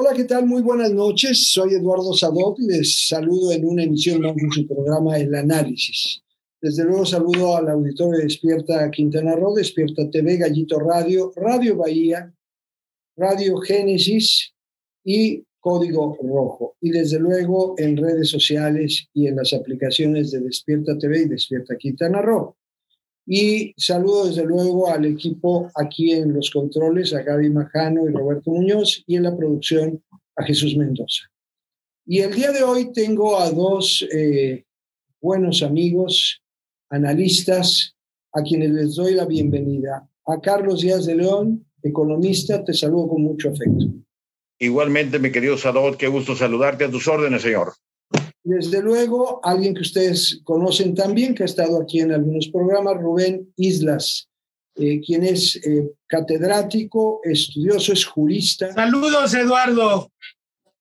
Hola, ¿qué tal? Muy buenas noches. Soy Eduardo Sadot les saludo en una emisión de su programa El Análisis. Desde luego saludo al auditorio de Despierta Quintana Roo, Despierta TV, Gallito Radio, Radio Bahía, Radio Génesis y Código Rojo. Y desde luego en redes sociales y en las aplicaciones de Despierta TV y Despierta Quintana Roo. Y saludo desde luego al equipo aquí en los controles, a Gaby Majano y Roberto Muñoz, y en la producción a Jesús Mendoza. Y el día de hoy tengo a dos eh, buenos amigos, analistas, a quienes les doy la bienvenida. A Carlos Díaz de León, economista, te saludo con mucho afecto. Igualmente, mi querido Sadot, qué gusto saludarte a tus órdenes, señor. Desde luego, alguien que ustedes conocen también, que ha estado aquí en algunos programas, Rubén Islas, eh, quien es eh, catedrático, estudioso, es jurista. Saludos, Eduardo.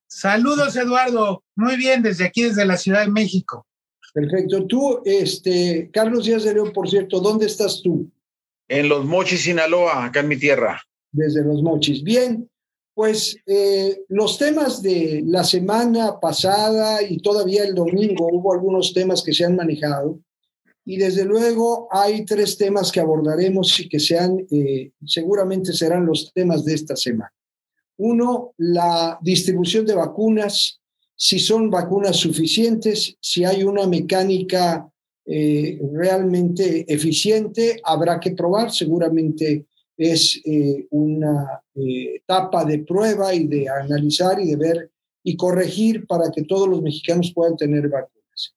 Saludos, Eduardo. Muy bien, desde aquí, desde la Ciudad de México. Perfecto. Tú, este, Carlos Díaz de León, por cierto, ¿dónde estás tú? En Los Mochis, Sinaloa, acá en mi tierra. Desde Los Mochis. Bien, pues eh, los temas de la semana pasada y todavía el domingo hubo algunos temas que se han manejado y desde luego hay tres temas que abordaremos y que sean, eh, seguramente serán los temas de esta semana. Uno, la distribución de vacunas, si son vacunas suficientes, si hay una mecánica eh, realmente eficiente, habrá que probar, seguramente es eh, una eh, etapa de prueba y de analizar y de ver y corregir para que todos los mexicanos puedan tener vacunas.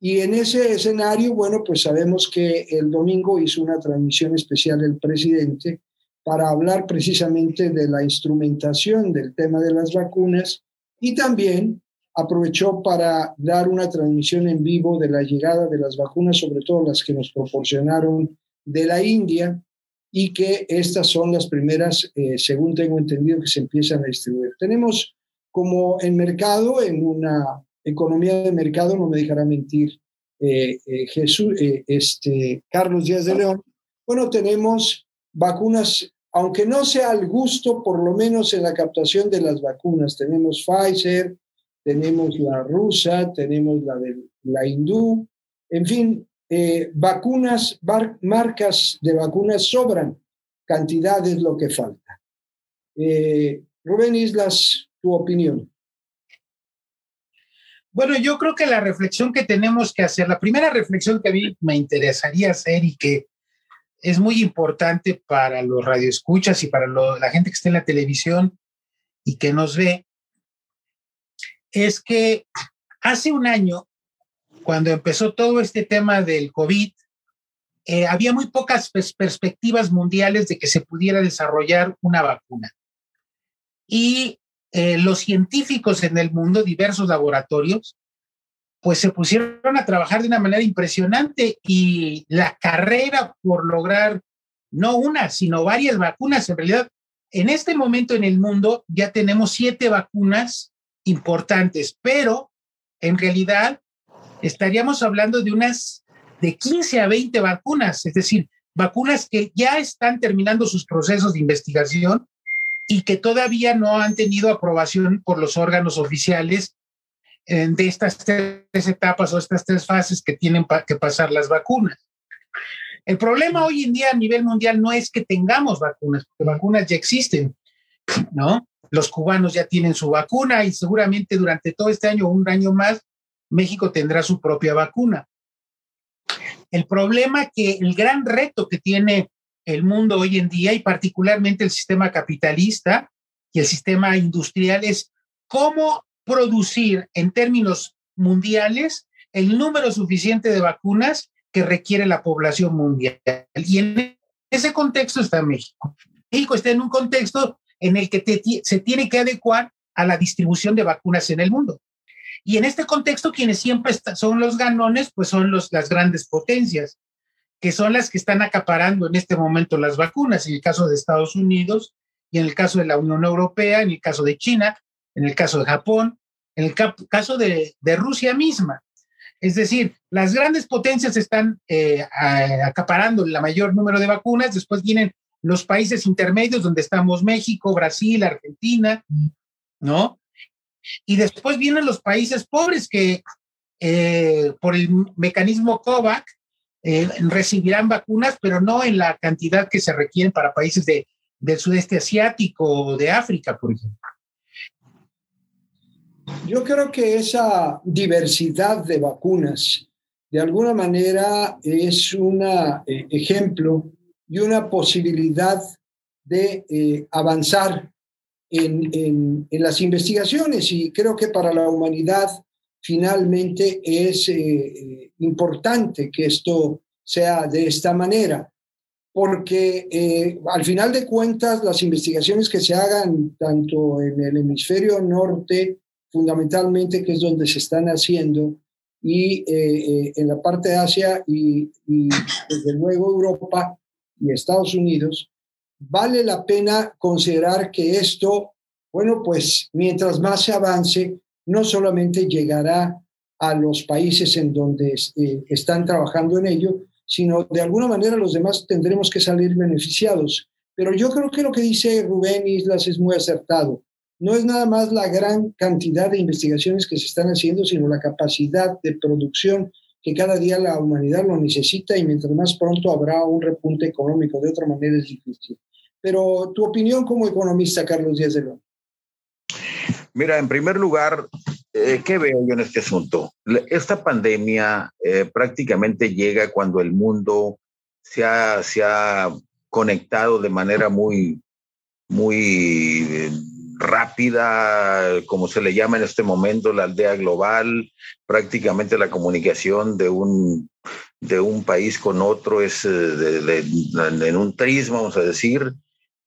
Y en ese escenario, bueno, pues sabemos que el domingo hizo una transmisión especial el presidente para hablar precisamente de la instrumentación del tema de las vacunas y también aprovechó para dar una transmisión en vivo de la llegada de las vacunas, sobre todo las que nos proporcionaron de la India, y que estas son las primeras, eh, según tengo entendido, que se empiezan a distribuir. Tenemos como en mercado, en una economía de mercado, no me dejará mentir eh, eh, Jesús, este, Carlos Díaz de León, bueno, tenemos vacunas, aunque no sea al gusto, por lo menos en la captación de las vacunas. Tenemos Pfizer, tenemos la rusa, tenemos la de la hindú, en fin, eh, vacunas, marcas de vacunas sobran, cantidad es lo que falta. Eh, Rubén Islas, tu opinión. Bueno, yo creo que la reflexión que tenemos que hacer, la primera reflexión que a mí me interesaría hacer y que es muy importante para los radioescuchas y para la gente que está en la televisión y que nos ve, es que hace un año cuando empezó todo este tema del COVID, eh, había muy pocas perspectivas mundiales de que se pudiera desarrollar una vacuna. Y eh, los científicos en el mundo, diversos laboratorios, pues se pusieron a trabajar de una manera impresionante y la carrera por lograr no una, sino varias vacunas, en realidad, en este momento en el mundo ya tenemos siete vacunas importantes, pero en realidad estaríamos hablando de unas de 15 a 20 vacunas, es decir, vacunas que ya están terminando sus procesos de investigación y que todavía no han tenido aprobación por los órganos oficiales de estas tres etapas o estas tres fases que tienen que pasar las vacunas. El problema hoy en día a nivel mundial no es que tengamos vacunas, porque vacunas ya existen, ¿no? Los cubanos ya tienen su vacuna y seguramente durante todo este año o un año más México tendrá su propia vacuna. El problema que el gran reto que tiene el mundo hoy en día y particularmente el sistema capitalista y el sistema industrial es cómo producir en términos mundiales el número suficiente de vacunas que requiere la población mundial. Y en ese contexto está México. México está en un contexto en el que se tiene que adecuar a la distribución de vacunas en el mundo. Y en este contexto, quienes siempre son los ganones, pues son los, las grandes potencias, que son las que están acaparando en este momento las vacunas, en el caso de Estados Unidos y en el caso de la Unión Europea, en el caso de China, en el caso de Japón, en el caso de, Rusia misma. Es decir, las grandes potencias están eh, acaparando el mayor número de vacunas, después vienen los países intermedios donde estamos México, Brasil, Argentina, ¿no? Y después vienen los países pobres que eh, por el mecanismo COVAX eh, recibirán vacunas, pero no en la cantidad que se requieren para países de, del sudeste asiático o de África, por ejemplo. Yo creo que esa diversidad de vacunas de alguna manera es un eh, ejemplo y una posibilidad de avanzar en, las investigaciones y creo que para la humanidad finalmente es eh, importante que esto sea de esta manera, porque eh, al final de cuentas las investigaciones que se hagan tanto en el hemisferio norte, fundamentalmente, que es donde se están haciendo, y eh, en la parte de Asia y, y desde luego Europa y Estados Unidos, vale la pena considerar que esto, bueno, pues mientras más se avance, no solamente llegará a los países en donde eh, están trabajando en ello, sino de alguna manera los demás tendremos que salir beneficiados. Pero yo creo que lo que dice Rubén Islas es muy acertado. No es nada más la gran cantidad de investigaciones que se están haciendo, sino la capacidad de producción que cada día la humanidad lo necesita y mientras más pronto habrá un repunte económico. De otra manera es difícil. Pero tu opinión como economista, Carlos Díaz de León. Mira, en primer lugar, eh, ¿qué veo yo en este asunto? Esta pandemia eh, prácticamente llega cuando el mundo se ha, se ha conectado de manera muy, muy eh, rápida, como se le llama en este momento, la aldea global, prácticamente la comunicación de un, de un país con otro es en un trismo, vamos a decir.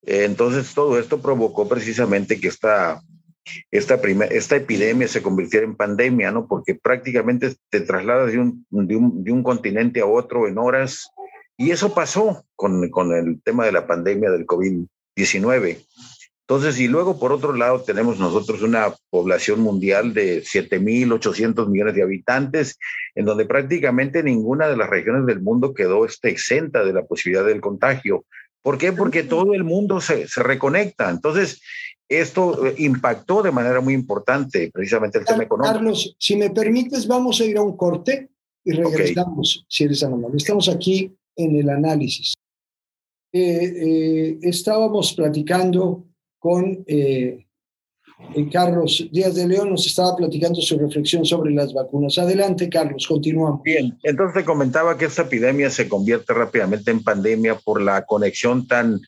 Entonces, todo esto provocó precisamente que esta, esta, esta epidemia se convirtiera en pandemia, ¿no? Porque prácticamente te trasladas de un, de un, de un continente a otro en horas. Y eso pasó con, con el tema de la pandemia del COVID-19. Entonces, y luego por otro lado tenemos nosotros una población mundial de 7.800 millones de habitantes, en donde prácticamente ninguna de las regiones del mundo quedó exenta de la posibilidad del contagio. ¿Por qué? Porque todo el mundo se, se reconecta. Entonces, esto eh, impactó de manera muy importante precisamente el tema económico. Carlos, si me permites, vamos a ir a un corte y regresamos, si eres amable. Estamos aquí en el análisis. Eh, eh, estábamos platicando con eh, Carlos Díaz de León, nos estaba platicando su reflexión sobre las vacunas. Adelante, Carlos, continuamos. Bien, entonces comentaba que esta epidemia se convierte rápidamente en pandemia por la conexión tan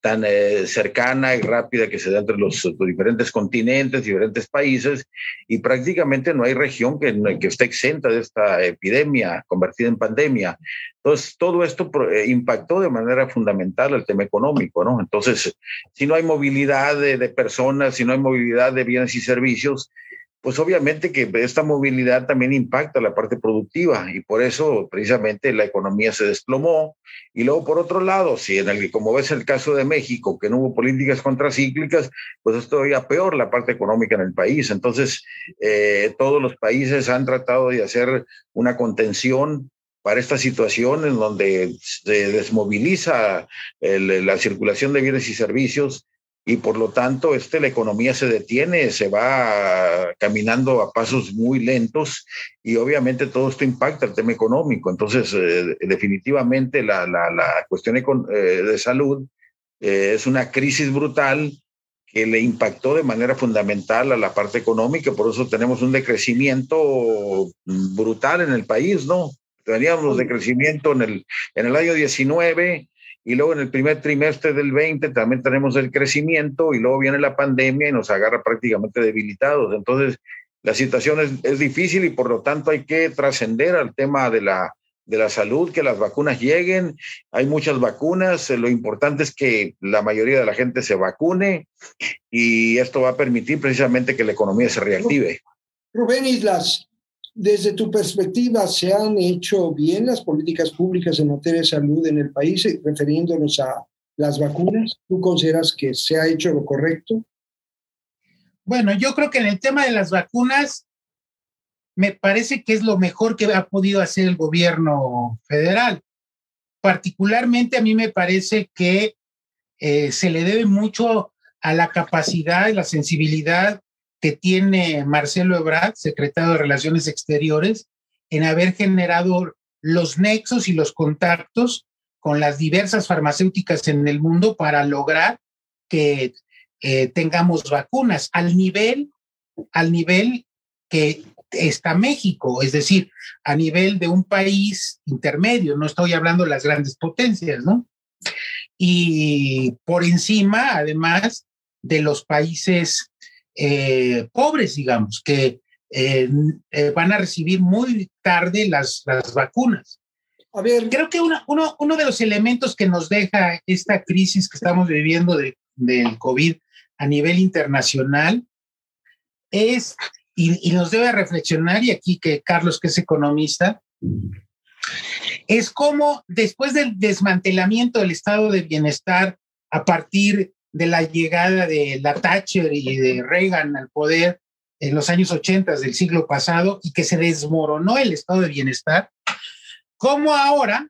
tan eh, cercana y rápida que se da entre los, diferentes continentes, diferentes países, y prácticamente no hay región que, que esté exenta de esta epidemia convertida en pandemia. Entonces, todo esto eh, impactó de manera fundamental el tema económico, ¿no? Entonces, si no hay movilidad de, de personas, si no hay movilidad de bienes y servicios, pues obviamente que esta movilidad también impacta la parte productiva y por eso precisamente la economía se desplomó. Y luego, por otro lado, si en el, como ves el caso de México, que no hubo políticas contracíclicas, pues es todavía peor la parte económica en el país. Entonces, eh, todos los países han tratado de hacer una contención para esta situación en donde se desmoviliza la circulación de bienes y servicios y por lo tanto este, la economía se detiene, se va caminando a pasos muy lentos y obviamente todo esto impacta el tema económico. Entonces, eh, definitivamente la, la, la cuestión eh, de salud eh, es una crisis brutal que le impactó de manera fundamental a la parte económica, por eso tenemos un decrecimiento brutal en el país, ¿no? Teníamos decrecimiento en el, en el año 19, y luego en el primer trimestre del 20 también tenemos el crecimiento y luego viene la pandemia y nos agarra prácticamente debilitados. Entonces, la situación es, es difícil y por lo tanto hay que trascender al tema de la, de la salud, que las vacunas lleguen. Hay muchas vacunas, lo importante es que la mayoría de la gente se vacune y esto va a permitir precisamente que la economía se reactive. Rubén Islas, desde tu perspectiva, ¿se han hecho bien las políticas públicas en materia de salud en el país, eh, refiriéndonos a las vacunas? ¿Tú consideras que se ha hecho lo correcto? Bueno, yo creo que en el tema de las vacunas, me parece que es lo mejor que ha podido hacer el gobierno federal. Particularmente a mí me parece que eh, se le debe mucho a la capacidad y la sensibilidad que tiene Marcelo Ebrard, secretario de Relaciones Exteriores, en haber generado los nexos y los contactos con las diversas farmacéuticas en el mundo para lograr que eh, tengamos vacunas al nivel, al nivel que está México, es decir, a nivel de un país intermedio, no estoy hablando de las grandes potencias, ¿no? Y por encima, además, de los países eh, pobres, digamos, que eh, eh, van a recibir muy tarde las, las vacunas. A ver. Creo que uno, uno, de los elementos que nos deja esta crisis que estamos viviendo de, del COVID a nivel internacional es, y, y, nos debe reflexionar, y aquí que Carlos, que es economista, es como después del desmantelamiento del estado de bienestar a partir de la llegada de la Thatcher y de Reagan al poder en los años 80 del siglo pasado y que se desmoronó el estado de bienestar, como ahora,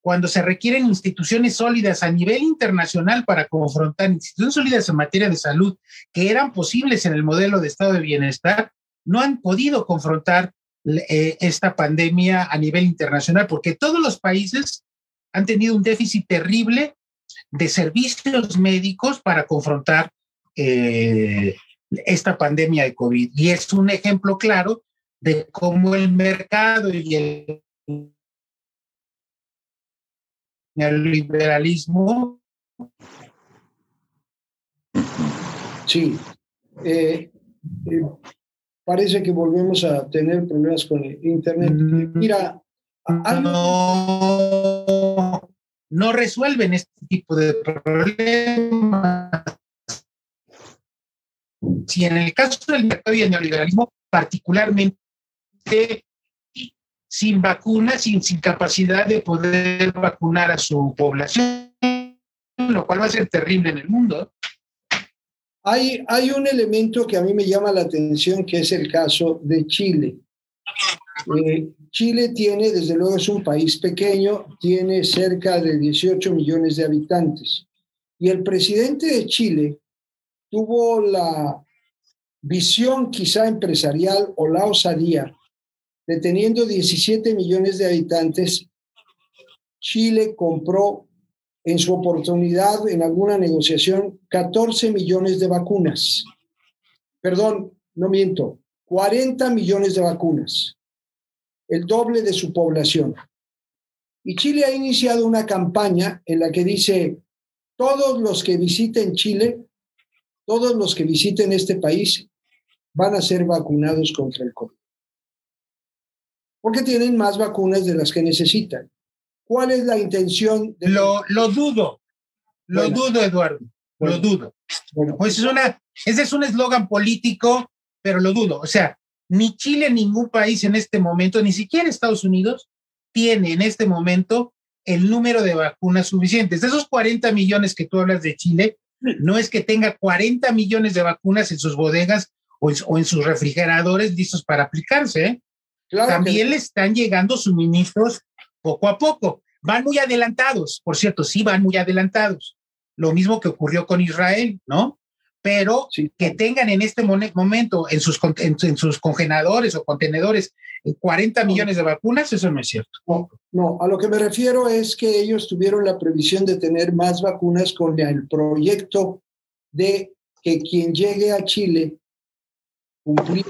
cuando se requieren instituciones sólidas a nivel internacional para confrontar instituciones sólidas en materia de salud que eran posibles en el modelo de estado de bienestar, no han podido confrontar eh, esta pandemia a nivel internacional porque todos los países han tenido un déficit terrible de servicios médicos para confrontar eh, esta pandemia de COVID. Y es un ejemplo claro de cómo el mercado y el liberalismo. Sí. Eh, eh, parece que volvemos a tener problemas con Internet. Mm, Mira, no, no resuelven este tipo de problemas si en el caso del mercado y el neoliberalismo, particularmente sin vacunas, sin, sin capacidad de poder vacunar a su población, lo cual va a ser terrible en el mundo. Hay, hay un elemento que a mí me llama la atención, que es el caso de Chile. Eh, Chile tiene, desde luego, es un país pequeño, tiene cerca de 18 millones de habitantes. Y el presidente de Chile tuvo la visión quizá empresarial o la osadía de teniendo 17 millones de habitantes, Chile compró en su oportunidad, en alguna negociación, 14 millones de vacunas. Perdón, no miento, 40 millones de vacunas, el doble de su población. Y Chile ha iniciado una campaña en la que dice, todos los que visiten Chile todos los que visiten este país van a ser vacunados contra el COVID. Porque tienen más vacunas de las que necesitan. ¿Cuál es la intención? De lo, lo dudo, lo dudo, Eduardo, lo dudo. Bueno, pues es una, ese es un eslogan político, pero lo dudo. O sea, ni Chile, ningún país en este momento, ni siquiera Estados Unidos, tiene en este momento el número de vacunas suficientes. De esos 40 millones que tú hablas de Chile, no es que tenga 40 millones de vacunas en sus bodegas o en, sus refrigeradores listos para aplicarse. ¿eh? También le están llegando suministros poco a poco. Van muy adelantados, por cierto, sí van muy adelantados. Lo mismo que ocurrió con Israel, ¿no? Pero que tengan en este momento en sus, en sus congeladores o contenedores 40 millones de vacunas, eso no es cierto. No, a lo que me refiero es que ellos tuvieron la previsión de tener más vacunas con el proyecto de que quien llegue a Chile cumplir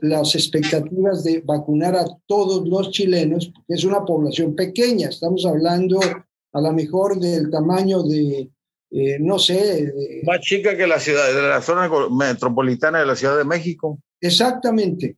las expectativas de vacunar a todos los chilenos, porque es una población pequeña, estamos hablando a lo mejor del tamaño de, eh, no sé. Más chica que la ciudad, de la zona metropolitana de la Ciudad de México. Exactamente.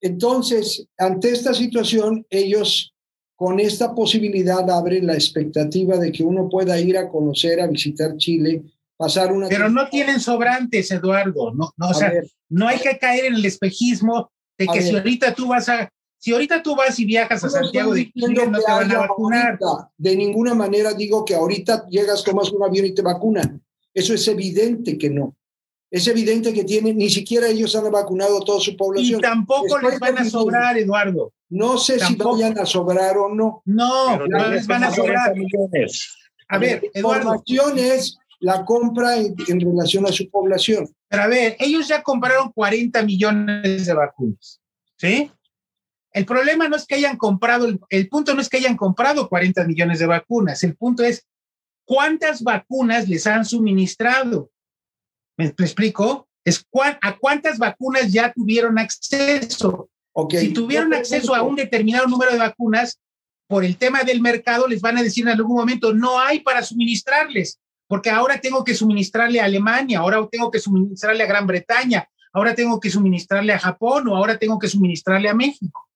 Entonces, ante esta situación, ellos con esta posibilidad abren la expectativa de que uno pueda ir a conocer, a visitar Chile, pasar una... Pero no tienen sobrantes, Eduardo. No, no, o sea, no hay que caer en el espejismo de que si ahorita tú vas a... Si ahorita tú vas y viajas a Santiago de Chile, no te van a vacunar. de ninguna manera digo que ahorita llegas, tomas un avión y te vacunan. Eso es evidente que no. Es evidente que tienen, ni siquiera ellos han vacunado a toda su población. Y tampoco les van a sobrar, Eduardo. No sé si vayan a sobrar o no. No, no les van a sobrar. A ver, Eduardo. es la compra en, relación a su población. Pero a ver, ellos ya compraron 40 millones de vacunas, ¿sí? El problema no es que hayan comprado, el, punto no es que hayan comprado 40 millones de vacunas, el punto es cuántas vacunas les han suministrado. ¿Me, explico? Es a cuántas vacunas ya tuvieron acceso. Si tuvieron acceso a un determinado número de vacunas, por el tema del mercado, les van a decir en algún momento, no hay para suministrarles porque ahora tengo que suministrarle a Alemania, ahora tengo que suministrarle a Gran Bretaña, ahora tengo que suministrarle a Japón o ahora tengo que suministrarle a México.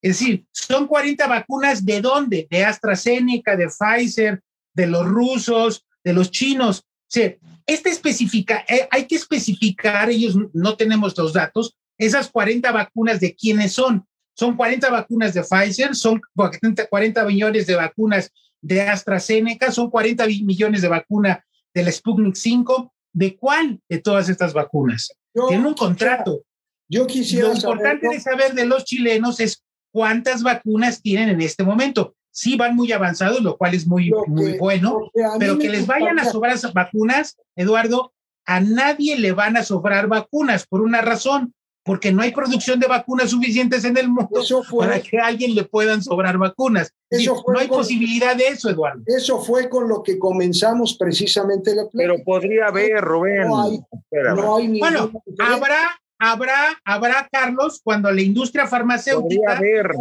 Es decir, son 40 vacunas de dónde? De AstraZeneca, de Pfizer, de los rusos, de los chinos. O sea, este especifica, eh, hay que especificar, ellos no tenemos los datos, esas 40 vacunas de quiénes son. Son 40 vacunas de Pfizer, son 40 millones de vacunas de AstraZeneca, son 40 millones de vacuna del Sputnik 5. ¿De cuál de todas estas vacunas? Tienen un contrato. Yo quisiera. Lo importante de saber de los chilenos es cuántas vacunas tienen en este momento. Sí van muy avanzados, lo cual es muy, muy bueno, pero que les vayan a sobrar vacunas, Eduardo, a nadie le van a sobrar vacunas por una razón, porque no hay producción de vacunas suficientes en el mundo para que a alguien le puedan sobrar vacunas. no hay posibilidad de eso, Eduardo. Eso fue con lo que comenzamos precisamente la Pero podría haber, Rubén. No hay, bueno, habrá, habrá, habrá, Carlos, cuando la industria farmacéutica. Haber.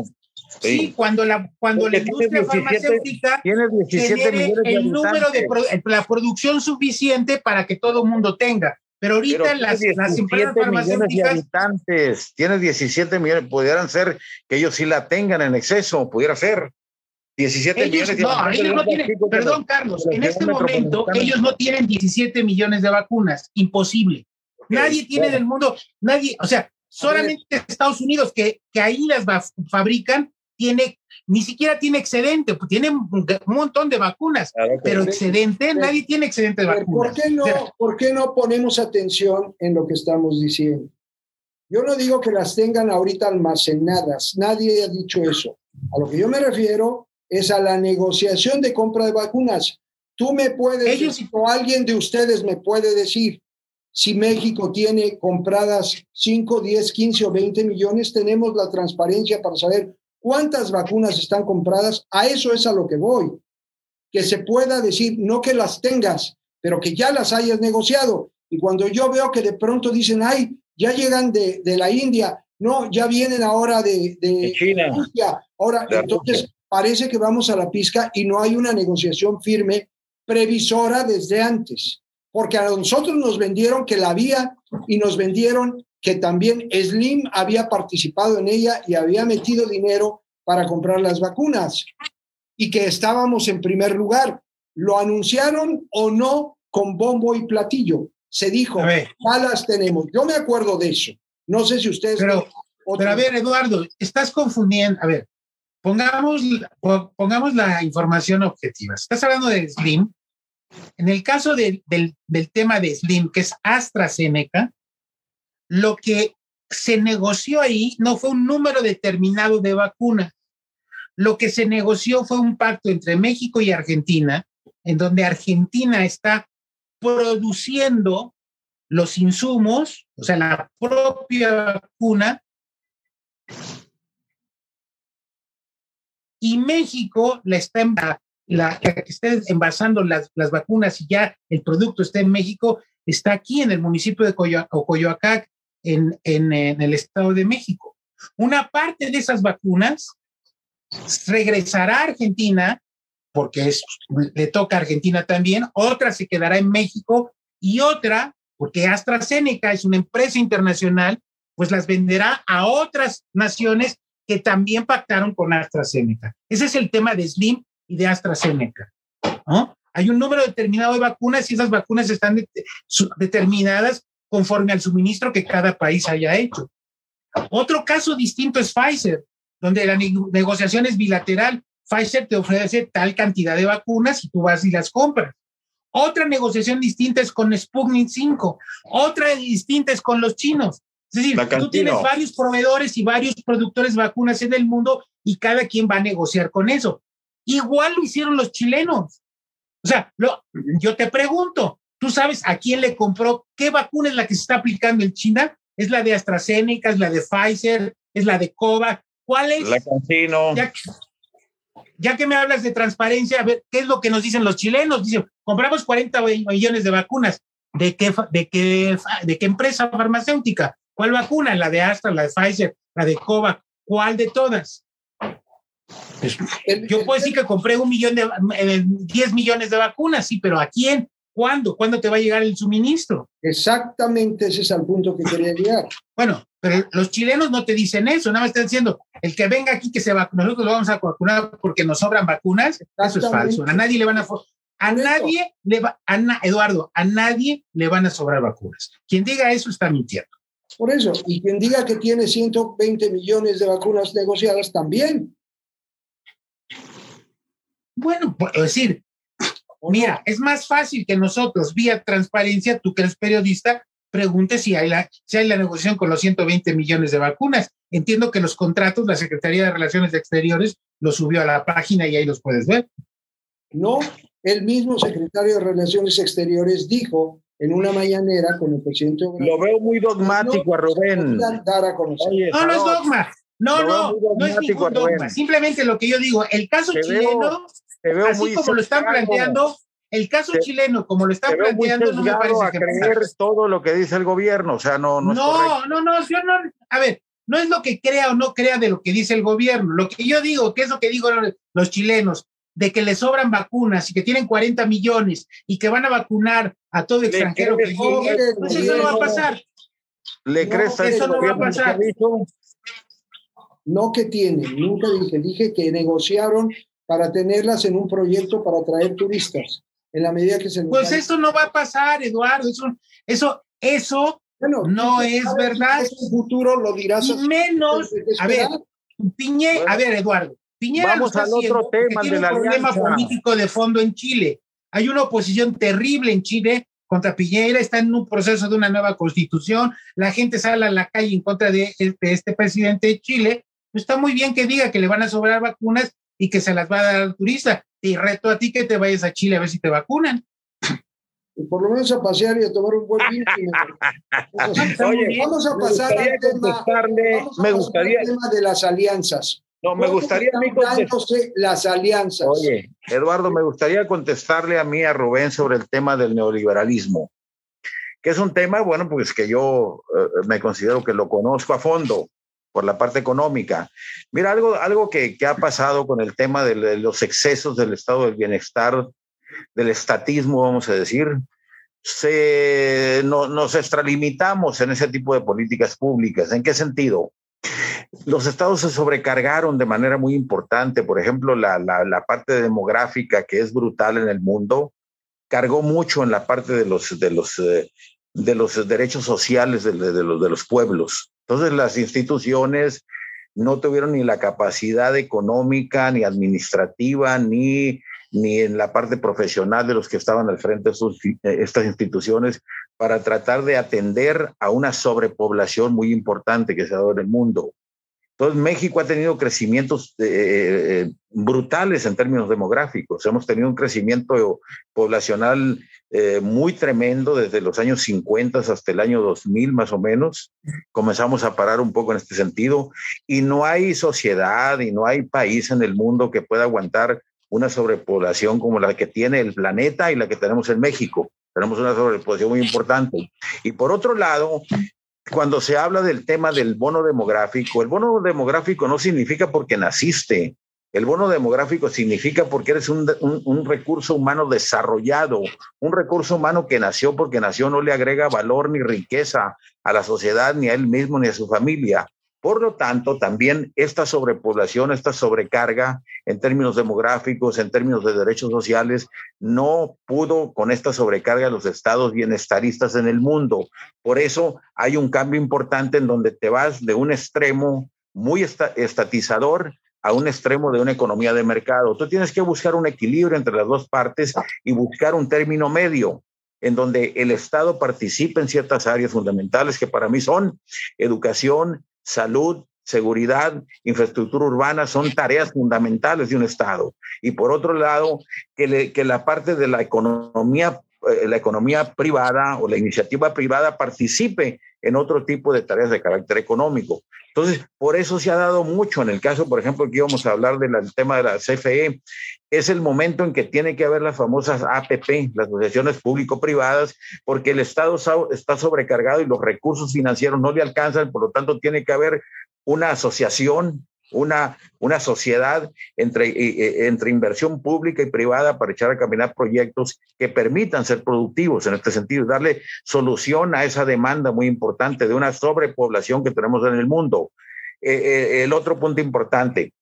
Sí, cuando la, cuando la industria farmacéutica tiene 17 millones de el número de la producción suficiente para que todo el mundo tenga. Pero ahorita las, las empresas farmacéuticas. habitantes, tienes 17 millones, pudieran ser que ellos sí la tengan en exceso, pudiera ser. 17 millones no, ellos no tienen, perdón, Carlos, en este momento ellos no tienen 17 millones de vacunas, imposible. Nadie tiene del mundo, nadie, o sea, solamente Estados Unidos que, que ahí las fabrican, tiene ni siquiera tiene excedente, pues tiene un montón de vacunas, pero excedente, nadie tiene excedente de vacunas. ¿Por qué, no, ¿Por qué no ponemos atención en lo que estamos diciendo? Yo no digo que las tengan ahorita almacenadas, nadie ha dicho eso. A lo que yo me refiero es a la negociación de compra de vacunas. Tú me puedes, Ellos, o alguien de ustedes me puede decir, si México tiene compradas 5, 10, 15 o 20 millones, tenemos la transparencia para saber cuántas vacunas están compradas, a eso es a lo que voy. Que se pueda decir, no que las tengas, pero que ya las hayas negociado. Y cuando yo veo que de pronto dicen, ay, ya llegan de, la India, no, ya vienen ahora de, de, China. Ahora, entonces parece que vamos a la pizca y no hay una negociación firme previsora desde antes. Porque a nosotros nos vendieron que la había y nos vendieron que también Slim había participado en ella y había metido dinero para comprar las vacunas y que estábamos en primer lugar. ¿Lo anunciaron o no con bombo y platillo? Se dijo, malas tenemos. Yo me acuerdo de eso. No sé si ustedes... Pero, a ver, Eduardo, estás confundiendo. A ver, pongamos, pongamos la información objetiva. Estás hablando de Slim. En el caso del, tema de Slim, que es AstraZeneca, lo que se negoció ahí no fue un número determinado de vacunas. Lo que se negoció fue un pacto entre México y Argentina, en donde Argentina está produciendo los insumos, o sea, la propia vacuna, y México la está la, que está envasando las, las, vacunas y ya el producto está en México, está aquí en el municipio de Coyoacac, en, en, el Estado de México. Una parte de esas vacunas regresará a Argentina, porque es, le toca a Argentina también, otra se quedará en México y otra, porque AstraZeneca es una empresa internacional, pues las venderá a otras naciones que también pactaron con AstraZeneca. Ese es el tema de Slim y de AstraZeneca. ¿no? Hay un número determinado de vacunas y esas vacunas están determinadas conforme al suministro que cada país haya hecho. Otro caso distinto es Pfizer, donde la negociación es bilateral. Pfizer te ofrece tal cantidad de vacunas y tú vas y las compras. Otra negociación distinta es con Sputnik 5. Otra distinta es con los chinos. Es decir, tú tienes varios proveedores y varios productores de vacunas en el mundo y cada quien va a negociar con eso. Igual lo hicieron los chilenos. O sea, lo, yo te pregunto, ¿tú sabes a quién le compró? ¿Qué vacuna es la que se está aplicando en China? ¿Es la de AstraZeneca? ¿Es la de Pfizer? ¿Es la de COVAX? ¿Cuál es? La Cancino. Ya, ya, que me hablas de transparencia, a ver, ¿qué es lo que nos dicen los chilenos? Dicen, compramos 40 millones de vacunas. ¿De qué, de qué, de qué empresa farmacéutica? ¿Cuál vacuna? ¿La de Astra, la de Pfizer, la de COVAX? ¿Cuál de todas? Yo puedo decir que compré un millón de, 10 millones de vacunas, sí, pero ¿a quién? ¿Cuándo? ¿Cuándo te va a llegar el suministro? Exactamente ese es el punto que quería llegar. Bueno, pero los chilenos no te dicen eso, nada más están diciendo, el que venga aquí que se vacune, nosotros lo vamos a vacunar porque nos sobran vacunas, eso es falso. A nadie le van a a nadie le va, a Eduardo, a nadie le van a sobrar vacunas. Quien diga eso está mintiendo. Por eso, y quien diga que tiene 120 millones de vacunas negociadas también. Bueno, es decir, mira, es más fácil que nosotros, vía transparencia, tú que eres periodista, preguntes si hay, la, si hay la negociación con los 120 millones de vacunas. Entiendo que los contratos, la Secretaría de Relaciones Exteriores los subió a la página y ahí los puedes ver. No, el mismo secretario de Relaciones Exteriores dijo en una mañanera con el presidente Lo veo muy dogmático a Rubén. no, no es dogma. No, no, no es ningún dogma. Simplemente lo que yo digo, el caso chileno, así como lo están planteando, el caso chileno, como lo están planteando, no me parece a creer todo lo que dice el gobierno, o sea, no, no. No, no, no, yo no, a ver, no es lo que crea o no crea de lo que dice el gobierno. Lo que yo digo, que es lo que digo los chilenos, de que le sobran vacunas y que tienen 40 millones y que van a vacunar a todo extranjero que llegue, pues eso no va a pasar. ¿Le crees a eso no va a pasar? No que tienen, nunca dije, dije que negociaron para tenerlas en un proyecto para atraer turistas, en la medida que se... Pues eso no va a pasar, Eduardo, eso, eso, eso no es verdad. En el futuro lo dirás. Y menos, a ver, Piñe, a ver, Eduardo, Piñera Vamos al otro tema tiene un problema político de fondo en Chile. Hay una oposición terrible en Chile contra Piñera, está en un proceso de una nueva constitución, la gente sale a la calle en contra de este, este presidente de Chile. Está muy bien que diga que le van a sobrar vacunas y que se las va a dar al turista. Y reto a ti que te vayas a Chile a ver si te vacunan. Y por lo menos a pasear y a tomar un buen vino. Oye, vamos a pasar al tema, me gustaría, al tema de las alianzas. No, me gustaría a mí las alianzas. Oye, Eduardo, me gustaría contestarle a mí, a Rubén, sobre el tema del neoliberalismo, que es un tema, bueno, pues que yo eh, me considero que lo conozco a fondo por la parte económica. Mira, algo, algo que, que ha pasado con el tema de, los excesos del estado del bienestar, del estatismo, vamos a decir, se, no, nos extralimitamos en ese tipo de políticas públicas. ¿En qué sentido? Los estados se sobrecargaron de manera muy importante. Por ejemplo, la, la, parte demográfica, que es brutal en el mundo, cargó mucho en la parte de los, de los, eh, de los derechos sociales de, los, de los pueblos. Entonces, las instituciones no tuvieron ni la capacidad económica, ni administrativa, ni, ni en la parte profesional de los que estaban al frente de estas instituciones para tratar de atender a una sobrepoblación muy importante que se ha dado en el mundo. Entonces, México ha tenido crecimientos eh, eh, brutales en términos demográficos. Hemos tenido un crecimiento poblacional eh, muy tremendo desde los años 50 hasta el año 2000 más o menos. Comenzamos a parar un poco en este sentido y no hay sociedad y no hay país en el mundo que pueda aguantar una sobrepoblación como la que tiene el planeta y la que tenemos en México. Tenemos una sobrepoblación muy importante. Y por otro lado, cuando se habla del tema del bono demográfico, el bono demográfico no significa porque naciste. El bono demográfico significa porque eres un, un, recurso humano desarrollado, un recurso humano que nació porque nació, no le agrega valor ni riqueza a la sociedad, ni a él mismo, ni a su familia. Por lo tanto, también esta sobrepoblación, esta sobrecarga en términos demográficos, en términos de derechos sociales, no pudo con esta sobrecarga los estados bienestaristas en el mundo. Por eso hay un cambio importante en donde te vas de un extremo muy estatizador a un extremo de una economía de mercado. Tú tienes que buscar un equilibrio entre las dos partes y buscar un término medio en donde el Estado participe en ciertas áreas fundamentales que para mí son educación, salud, seguridad, infraestructura urbana son tareas fundamentales de un Estado. Y por otro lado, que, la parte de la economía la economía privada o la iniciativa privada participe en otro tipo de tareas de carácter económico. Entonces, por eso se ha dado mucho. En el caso, por ejemplo, que íbamos a hablar del tema de la CFE, es el momento en que tiene que haber las famosas APP, las asociaciones público-privadas, porque el Estado está sobrecargado y los recursos financieros no le alcanzan, por lo tanto, tiene que haber una asociación una, una sociedad entre, entre inversión pública y privada para echar a caminar proyectos que permitan ser productivos en este sentido, darle solución a esa demanda muy importante de una sobrepoblación que tenemos en el mundo. Eh, eh, el otro punto importante,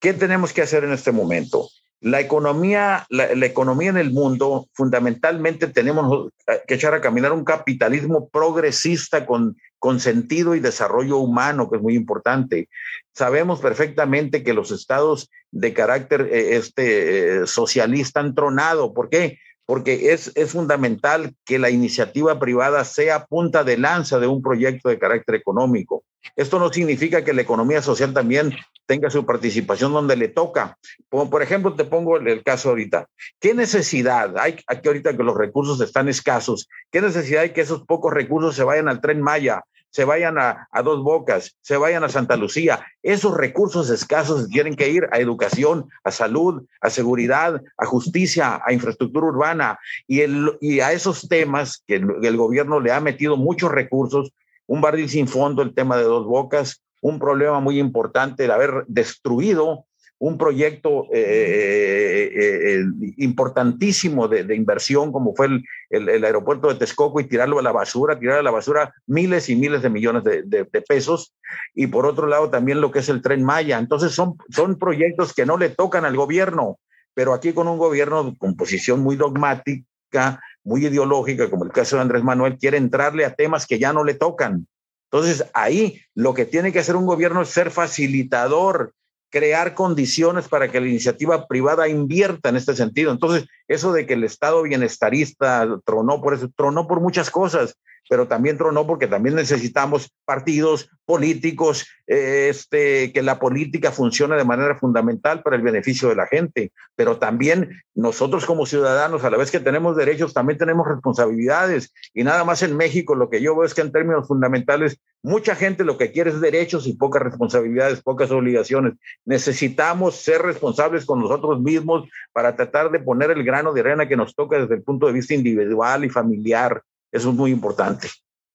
¿qué tenemos que hacer en este momento? La economía, la, economía en el mundo, fundamentalmente tenemos que echar a caminar un capitalismo progresista con, con sentido y desarrollo humano, que es muy importante. Sabemos perfectamente que los estados de carácter eh, este, eh, socialista han tronado. ¿Por qué? Porque es, es fundamental que la iniciativa privada sea punta de lanza de un proyecto de carácter económico. Esto no significa que la economía social también tenga su participación donde le toca. Por, por ejemplo, te pongo el, el, caso ahorita. ¿Qué necesidad hay aquí ahorita que los recursos están escasos? ¿Qué necesidad hay que esos pocos recursos se vayan al tren Maya, se vayan a, a, Dos Bocas, se vayan a Santa Lucía. Esos recursos escasos tienen que ir a educación, a salud, a seguridad, a justicia, a infraestructura urbana y, el, y a esos temas que el, el gobierno le ha metido muchos recursos, un barril sin fondo, el tema de Dos Bocas, un problema muy importante el haber destruido un proyecto eh, eh, eh, importantísimo de, de, inversión como fue el, el, el, aeropuerto de Texcoco y tirarlo a la basura, tirar a la basura miles y miles de millones de, de, de, pesos. Y por otro lado también lo que es el tren Maya. Entonces son, son proyectos que no le tocan al gobierno, pero aquí con un gobierno con posición muy dogmática, muy ideológica, como el caso de Andrés Manuel, quiere entrarle a temas que ya no le tocan. Entonces ahí lo que tiene que hacer un gobierno es ser facilitador crear condiciones para que la iniciativa privada invierta en este sentido. Entonces, eso de que el Estado bienestarista tronó por eso, tronó por muchas cosas, pero también tronó porque también necesitamos partidos políticos, eh, este, que la política funcione de manera fundamental para el beneficio de la gente, pero también nosotros como ciudadanos, a la vez que tenemos derechos, también tenemos responsabilidades. Y nada más en México, lo que yo veo es que en términos fundamentales, mucha gente lo que quiere es derechos y pocas responsabilidades, pocas obligaciones. Necesitamos ser responsables con nosotros mismos para tratar de poner el grano de arena que nos toca desde el punto de vista individual y familiar eso es muy importante.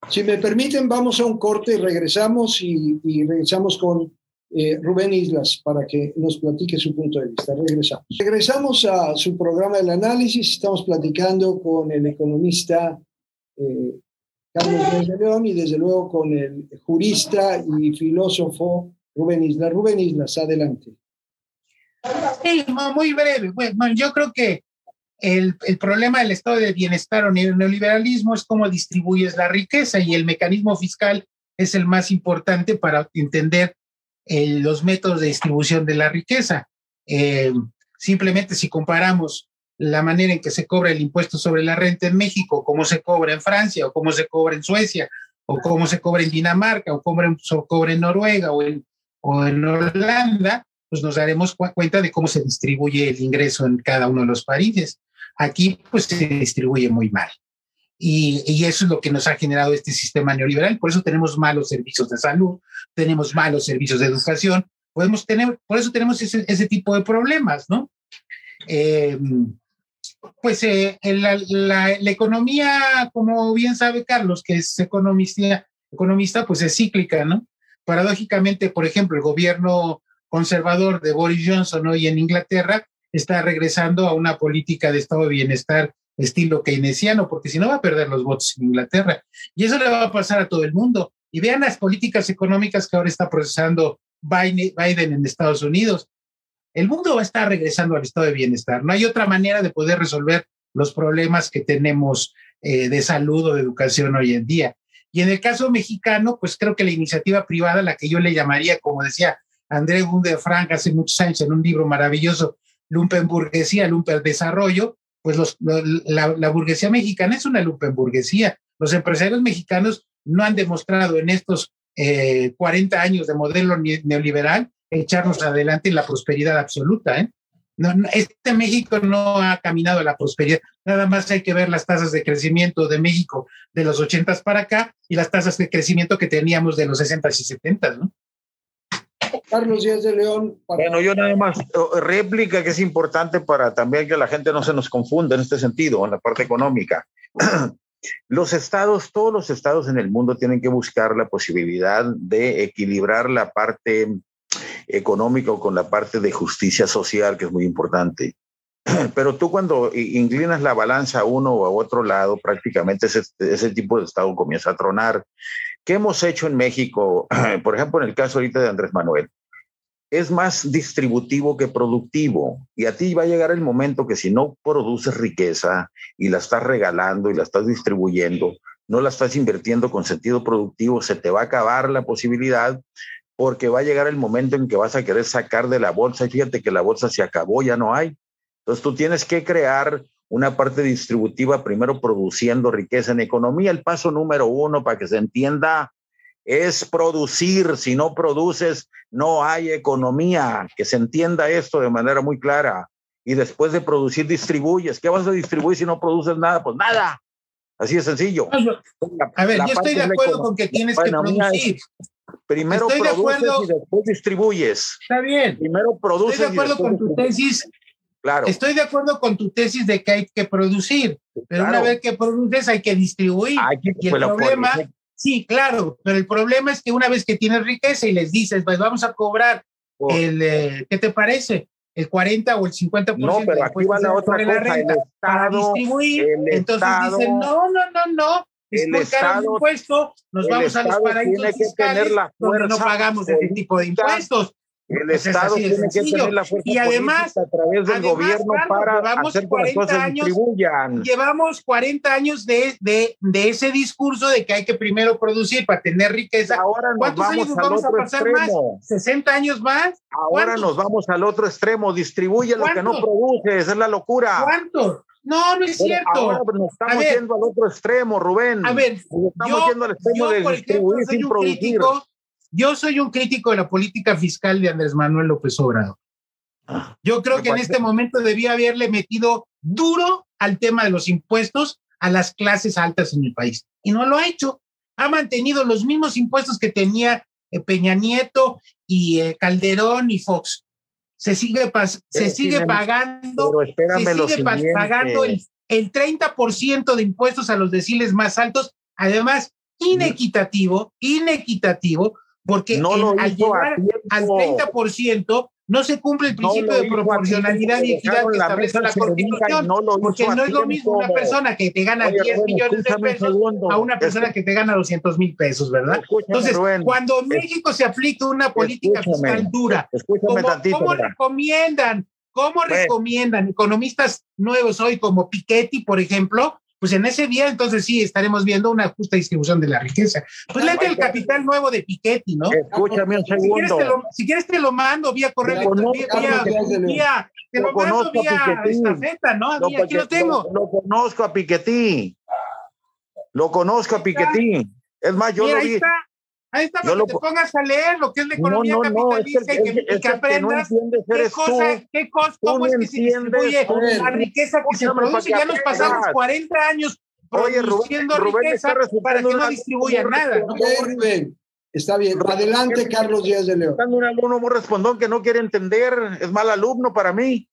Si me permiten, vamos a un corte y regresamos y, y regresamos con eh, Rubén Islas para que nos platique su punto de vista. Regresamos. Regresamos a su programa del análisis. Estamos platicando con el economista eh, Carlos de León y desde luego con el jurista y filósofo Rubén Islas. Rubén Islas, adelante. Sí, muy breve. Bueno, yo creo que el, el, problema del estado de bienestar o neoliberalismo es cómo distribuyes la riqueza y el mecanismo fiscal es el más importante para entender eh, los métodos de distribución de la riqueza. Eh, simplemente si comparamos la manera en que se cobra el impuesto sobre la renta en México, cómo se cobra en Francia o cómo se cobra en Suecia o cómo se cobra en Dinamarca o cómo se cobra en Noruega o en, o en Holanda, pues nos daremos cu cuenta de cómo se distribuye el ingreso en cada uno de los países. Aquí pues se distribuye muy mal. Y, y, eso es lo que nos ha generado este sistema neoliberal. Por eso tenemos malos servicios de salud, tenemos malos servicios de educación, podemos tener, por eso tenemos ese, ese tipo de problemas, ¿no? Eh, pues eh, la, la, la, economía, como bien sabe Carlos, que es economista, economista, pues es cíclica, ¿no? Paradójicamente, por ejemplo, el gobierno conservador de Boris Johnson hoy en Inglaterra está regresando a una política de estado de bienestar estilo keynesiano, porque si no va a perder los votos en Inglaterra. Y eso le va a pasar a todo el mundo. Y vean las políticas económicas que ahora está procesando Biden en Estados Unidos. El mundo va a estar regresando al estado de bienestar. No hay otra manera de poder resolver los problemas que tenemos eh, de salud o de educación hoy en día. Y en el caso mexicano, pues creo que la iniciativa privada, la que yo le llamaría, como decía André Gunde Frank hace muchos años en un libro maravilloso, lumpen burguesía, lumpen desarrollo, pues los, la, la, burguesía mexicana es una lumpen burguesía. Los empresarios mexicanos no han demostrado en estos 40 años de modelo neoliberal, echarnos adelante en la prosperidad absoluta. ¿eh? No, este México no ha caminado a la prosperidad. Nada más hay que ver las tasas de crecimiento de México de los 80 para acá y las tasas de crecimiento que teníamos de los 60 y 70, ¿no? Carlos Díaz de León. Bueno, yo nada más réplica que es importante para también que la gente no se nos confunda en este sentido, en la parte económica. Los estados, todos los estados en el mundo tienen que buscar la posibilidad de equilibrar la parte económica con la parte de justicia social, que es muy importante. Pero tú cuando inclinas la balanza a uno o a otro lado, prácticamente ese, ese tipo de estado comienza a tronar. ¿Qué hemos hecho en México? Por ejemplo, en el caso ahorita de Andrés Manuel. Es más distributivo que productivo. Y a ti va a llegar el momento que si no produces riqueza y la estás regalando y la estás distribuyendo, no la estás invirtiendo con sentido productivo, se te va a acabar la posibilidad porque va a llegar el momento en que vas a querer sacar de la bolsa y fíjate que la bolsa se acabó, ya no hay. Entonces tú tienes que crear una parte distributiva, primero produciendo riqueza en economía. El paso número uno, para que se entienda, es producir. Si no produces, no hay economía. Que se entienda esto de manera muy clara. Y después de producir, distribuyes. ¿Qué vas a distribuir si no produces nada? Pues nada. Así de sencillo. A ver, yo estoy de acuerdo con que tienes que producir. Primero produces y después distribuyes. Está bien. Primero produces. Estoy de acuerdo con tu tesis Claro. Estoy de acuerdo con tu tesis de que hay que producir, pero una vez que produces hay que distribuir. y el problema, sí, claro, pero el problema es que una vez que tienes riqueza y les dices, pues vamos a cobrar el, eh, ¿qué te parece? El 40 o el 50% no, pero aquí la otra cosa, renta el para distribuir. Entonces dicen, no, no, no, no, es el Estado, impuesto, nos vamos a los paraísos fiscales donde no pagamos ese tipo de impuestos. El pues Estado tiene que tener la fuerza y además, a través del gobierno para llevamos hacer 40 años, Llevamos 40 años de, de, de, ese discurso de que hay que primero producir para tener riqueza. Ahora ¿Cuántos vamos años vamos a pasar extremo. más? ¿60 años más? Ahora nos vamos al otro extremo. Distribuye lo que no produce. Esa es la locura. ¿Cuánto? No, no es cierto. Ahora nos estamos ver, yendo al otro extremo, Rubén. A ver, nos estamos yo, yendo al extremo yo, de distribuir ejemplo, soy sin un producir. crítico yo soy un crítico de la política fiscal de Andrés Manuel López Obrador. Yo creo que en este momento debía haberle metido duro al tema de los impuestos a las clases altas en el país. Y no lo ha hecho. Ha mantenido los mismos impuestos que tenía eh, Peña Nieto y eh, Calderón y Fox. Se sigue, se sigue pagando, se sigue pa pagando el, el 30% de impuestos a los deciles más altos. Además, inequitativo, inequitativo, porque no lo en, al llegar al 30% no se cumple el principio no de proporcionalidad y equidad que establece la Constitución, no porque no es lo mismo una persona que te gana Oye, 10 Rubén, millones de pesos a una persona es que, te gana 200 mil pesos, ¿verdad? Entonces, Rubén, cuando México se aplica una política fiscal dura, ¿cómo, tantito, ¿cómo recomiendan? ¿Cómo recomiendan economistas nuevos hoy como Piketty, por ejemplo? Pues en ese día, entonces sí, estaremos viendo una justa distribución de la riqueza. Pues léete el capital nuevo de Piketty, ¿no? Escúchame un Si quieres, te segundo. lo, si quieres te lo mando vía correo, conozco, vía, vía, te Lo lo mando conozco, vía estafeta, ¿no? Lo, aquí lo tengo. lo- lo conozco a Piketty. Lo conozco a Piketty. Es más, yo Mira, lo ahí vi. está. Ahí está, para lo que te po- pongas a leer lo que es la No, economía no, no, capitalista y que, es, y es que el que no aprendas qué cosa, tú. qué cosa, cómo no es que se distribuye la riqueza que se produce. Ya nos pasamos aprendas. 40 años Oye, Rubén, produciendo Rubén riqueza para que no distribuya nada. Rubén. Está bien. Adelante, Carlos Díaz de León. Estando un alumno muy respondón que no quiere entender, es mal alumno para mí.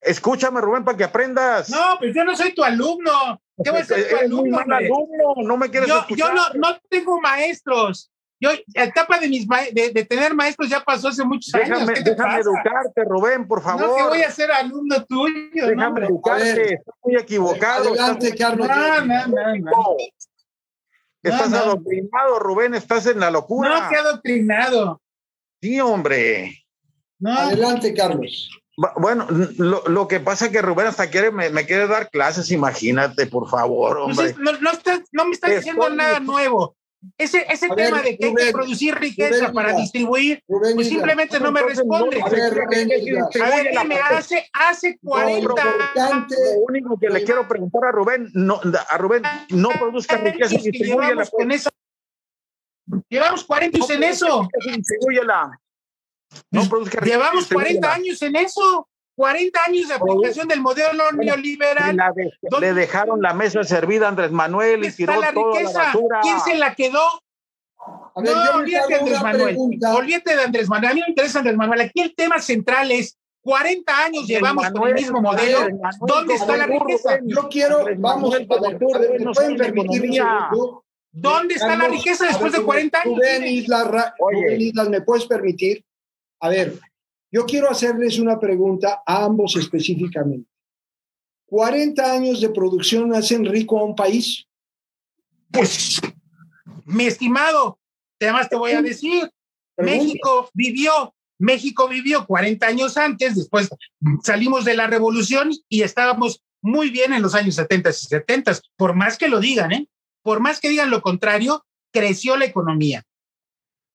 Escúchame, Rubén, para que aprendas. No, pues yo no soy tu alumno. ¿Qué voy a ser tu alumno? mal hombre? alumno, no me quieres Yo, escuchar. yo no, no tengo maestros. Yo, la etapa de, mis ma- de, de tener maestros ya pasó hace muchos años. Déjame, ¿Qué te déjame pasa? educarte, Rubén, por favor. No, que voy a ser alumno tuyo. Déjame educarte, estás muy equivocado. Adelante, estás, Carlos. No, Díaz. no, no, no. estás No, no. adoctrinado, Rubén, estás en la locura. No, que adoctrinado. Sí, hombre. No, Adelante, Carlos. Bueno, lo, lo que pasa es que Rubén hasta quiere, me, me quiere dar clases, imagínate, por favor, pues hombre. no, no, estás- no me estás diciendo nada nuevo. Ese, ese A tema ver, de que hay que Rubén, producir riqueza Rubén, para distribuir, Rubén pues simplemente no me responde. A ver, Rubén. A ver, dime, hace, hace Lo 40 importante, Lo único que le quiero preguntar a Rubén, no, a Rubén, no produzca riqueza y años que distribuye la llevamos con esa Llevamos 40 años en eso. No Llevamos 40 años en eso. 40 años de aplicación del modelo neoliberal. le dejaron la mesa servida a Andrés Manuel y tiró la toda riqueza? la basura. ¿Quién se la quedó? no, olvídate de Andrés Manuel. Olvídate de Andrés Manuel. A mí me interesa Andrés Manuel. Aquí el tema central es 40 años llevamos con el mismo modelo. ¿Dónde está la riqueza? Yo quiero, vamos, a ver, ¿me pueden permitir ¿Dónde está la riqueza después de 40 años? Rubén Islas, Islas, ¿me puedes permitir? A ver, yo quiero hacerles una pregunta a ambos específicamente. ¿40 años de producción hacen rico a un país? Pues, mi estimado, además te voy a decir, México vivió México vivió 40 años antes, después salimos de la revolución y estábamos muy bien en los años 70 y 70, por más que lo digan, ¿eh? Por más que digan lo contrario, creció la economía.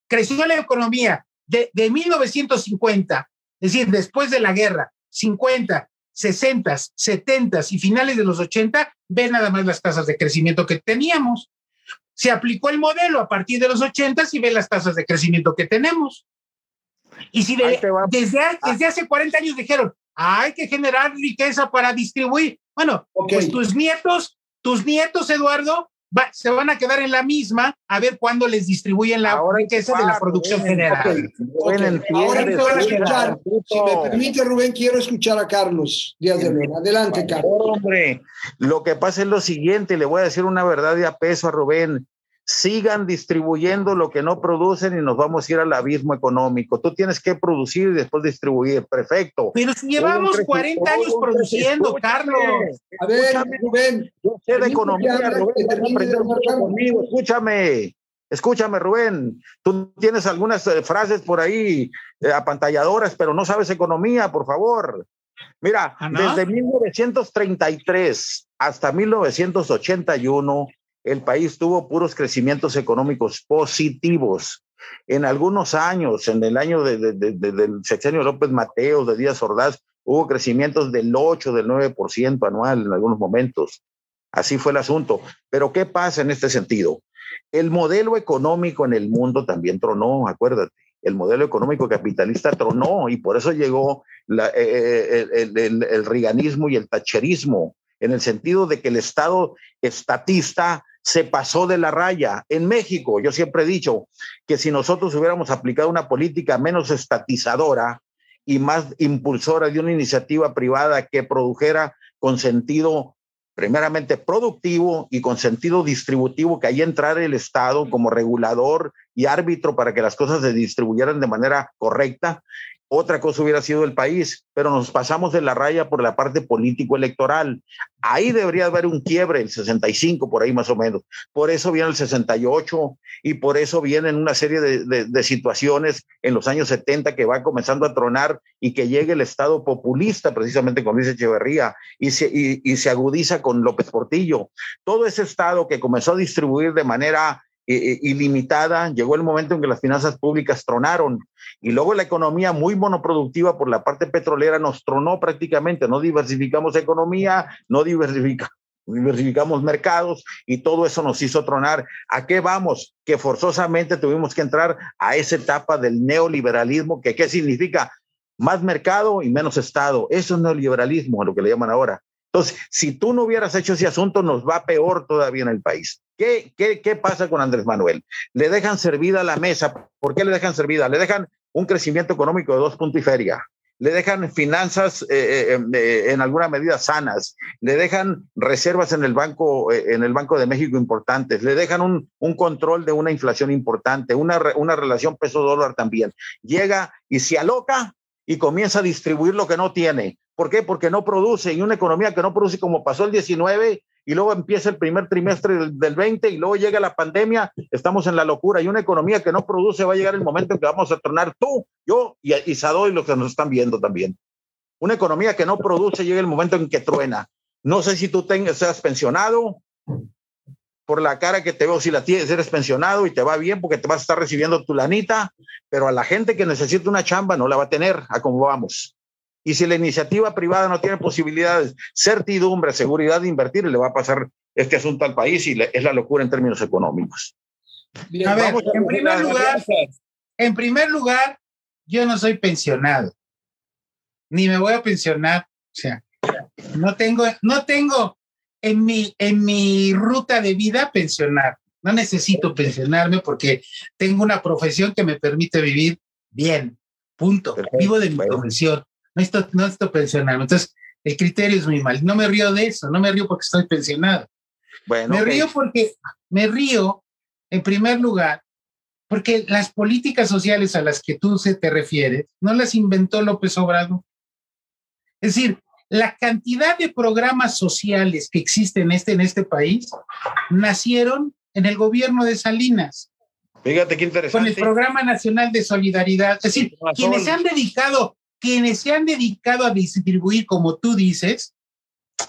Creció la economía de, de 1950, es decir, después de la guerra, 50, 60, 70 y finales de los 80, ve nada más las tasas de crecimiento que teníamos. Se aplicó el modelo a partir de los 80 y ve las tasas de crecimiento que tenemos. Y si desde, desde hace 40 años dijeron, hay que generar riqueza para distribuir, bueno, pues tus nietos, tus nietos, Eduardo, se van a quedar en la misma a ver cuándo les distribuyen la riqueza de la producción general. Ahora escuchar, si me permite, Rubén, quiero escuchar a Carlos Díaz de Adelante, Carlos. Hombre, lo que pasa es lo siguiente, le voy a decir una verdad de a peso a Rubén sigan distribuyendo lo que no producen y nos vamos a ir al abismo económico. Tú tienes que producir y después distribuyir. Perfecto. Pero si llevamos 40 años produciendo, Carlos. A ver, Rubén. Yo sé de economía, Rubén. Escúchame. Escúchame, Rubén. Tú tienes algunas eh, frases por ahí eh, apantalladoras, pero no sabes economía, por favor. Mira, ¿Ah, desde 1933 hasta 1981 el país tuvo puros crecimientos económicos positivos. En algunos años, en el año del sexenio López Mateos, de Díaz Ordaz, hubo crecimientos del 8, del 9% anual en algunos momentos. Así fue el asunto. Pero ¿qué pasa en este sentido? El modelo económico en el mundo también tronó, acuérdate. El modelo económico capitalista tronó y por eso llegó eh, eh, el, el, y el tacherismo, en el sentido de que el Estado estatista se pasó de la raya. En México, yo siempre he dicho que si nosotros hubiéramos aplicado una política menos estatizadora y más impulsora de una iniciativa privada que produjera con sentido primeramente productivo y con sentido distributivo, que ahí entrara el Estado como regulador y árbitro para que las cosas se distribuyeran de manera correcta, otra cosa hubiera sido el país, pero nos pasamos de la raya por la parte político-electoral. Ahí debería haber un quiebre, el 65, por ahí más o menos. Por eso viene el 68 y por eso vienen una serie de, situaciones en los años 70 que va comenzando a tronar y que llegue el Estado populista, precisamente con Luis Echeverría, y se, y se agudiza con López Portillo. Todo ese Estado que comenzó a distribuir de manera ilimitada, llegó el momento en que las finanzas públicas tronaron y luego la economía muy monoproductiva por la parte petrolera nos tronó prácticamente, no diversificamos economía, no diversificamos mercados y todo eso nos hizo tronar. ¿A qué vamos? Que forzosamente tuvimos que entrar a esa etapa del neoliberalismo, que qué significa más mercado y menos Estado. Eso es neoliberalismo, a lo que le llaman ahora. Entonces, si tú no hubieras hecho ese asunto, nos va peor todavía en el país. ¿Qué, qué, qué pasa con Andrés Manuel? Le dejan servida la mesa. ¿Por qué le dejan servida? Le dejan un crecimiento económico de dos puntos y feria. Le dejan finanzas eh, eh, eh, en alguna medida sanas, le dejan reservas en el Banco, en el banco de México importantes, le dejan un, un control de una inflación importante, una, una relación peso-dólar también. Llega y se aloca y comienza a distribuir lo que no tiene. ¿Por qué? Porque no produce y una economía que no produce como pasó el 19 y luego empieza el primer trimestre del, 20 y luego llega la pandemia, estamos en la locura y una economía que no produce va a llegar el momento en que vamos a tornar tú, yo y, y y los que nos están viendo también. Una economía que no produce llega el momento en que truena. No sé si tú tengas, seas pensionado, por la cara que te veo, si la tienes, eres pensionado y te va bien porque te vas a estar recibiendo tu lanita, pero a la gente que necesita una chamba no la va a tener, a vamos. Y si la iniciativa privada no tiene posibilidades, certidumbre, seguridad de invertir, le va a pasar este asunto al país y es la locura en términos económicos. a ver, en primer lugar, en primer lugar, yo no soy pensionado, ni me voy a pensionar, o sea, no tengo, no tengo en mi, en mi ruta de vida pensionar. No necesito pensionarme porque tengo una profesión que me permite vivir bien. Punto. Vivo de mi profesión. No necesito, no necesito pensionarme. Entonces, el criterio es muy mal. No me río de eso. No me río porque estoy pensionado. Bueno, me río porque me río, en primer lugar, porque las políticas sociales a las que tú se te refieres no las inventó López Obrador. Es decir, la cantidad de programas sociales que existen este, en este país nacieron en el gobierno de Salinas. Fíjate qué interesante. Con el Programa Nacional de Solidaridad. Es decir, quienes se han dedicado, quienes se han dedicado a distribuir, como tú dices,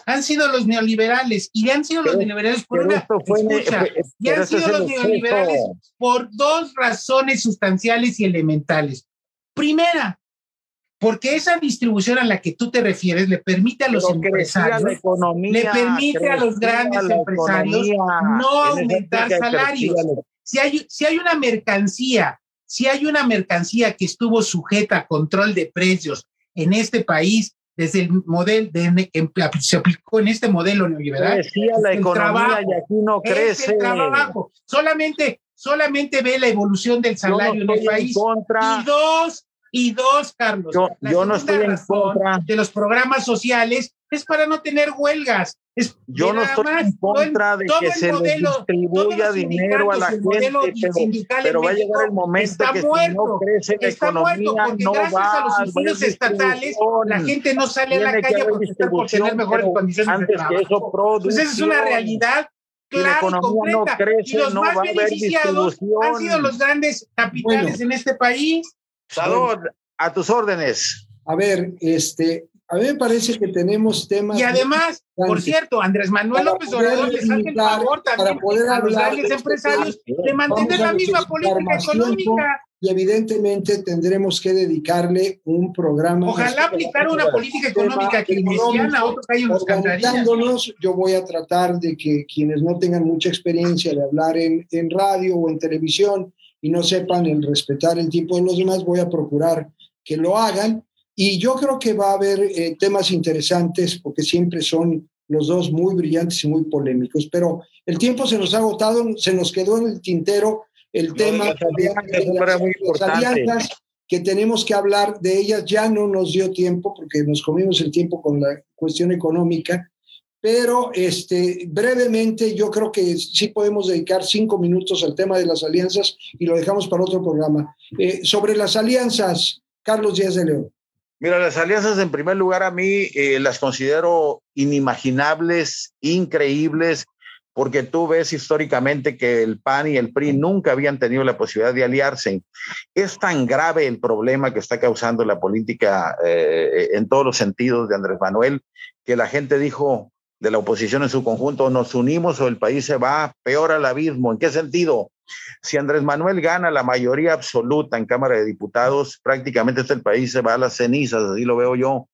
han sido los neoliberales y han sido los neoliberales por una escucha, y han sido los neoliberales por dos razones sustanciales y elementales. Primera, porque esa distribución a la que tú te refieres le permite a los empresarios, le permite a los grandes empresarios no aumentar salarios. Si hay, si hay una mercancía, si hay una mercancía que estuvo sujeta a control de precios en este país desde el modelo de, se aplicó en este modelo neoliberal. Decía la economía y aquí no crece. el trabajo. Solamente, solamente ve la evolución del salario en el país. Y dos, y dos, Carlos, yo, no estoy en contra de los programas sociales es para no tener huelgas. Es yo no estoy en contra de que se distribuya dinero a la gente, pero, va a llegar el momento que si no crece la economía, no gracias va a los subsidios estatales la gente no sale a la calle a protestar por tener mejores condiciones de trabajo. Eso pues esa es una realidad clara y, concreta. crece, y los más beneficiados han sido los grandes capitales en este país. Salud, a tus órdenes. A ver, este, a mí me parece que tenemos temas. Y además, por cierto, Andrés Manuel López Obrador les hace el favor también poder a los grandes empresarios de mantener la misma política económica. Y evidentemente tendremos que dedicarle un programa. Ojalá aplicar una política económica keynesiana, otros que nos Yo voy a tratar de que quienes no tengan mucha experiencia de hablar en, en radio o en televisión y no sepan el respetar el tiempo de los demás, voy a procurar que lo hagan. Y yo creo que va a haber eh, temas interesantes porque siempre son los dos muy brillantes y muy polémicos. Pero el tiempo se nos ha agotado, se nos quedó en el tintero el tema de, las, alianzas que tenemos que hablar de ellas. Ya no nos dio tiempo porque nos comimos el tiempo con la cuestión económica pero este, brevemente yo creo que sí podemos dedicar cinco minutos al tema de las alianzas y lo dejamos para otro programa. Eh, sobre las alianzas, Carlos Díaz de León. Mira, las alianzas en primer lugar a mí eh, las considero inimaginables, increíbles, porque tú ves históricamente que el PAN y el PRI nunca habían tenido la posibilidad de aliarse. Es tan grave el problema que está causando la política eh, en todos los sentidos de Andrés Manuel que la gente dijo, de la oposición en su conjunto, nos unimos o el país se va peor al abismo. ¿En qué sentido? Si Andrés Manuel gana la mayoría absoluta en Cámara de Diputados, prácticamente este país se va a las cenizas, así lo veo yo.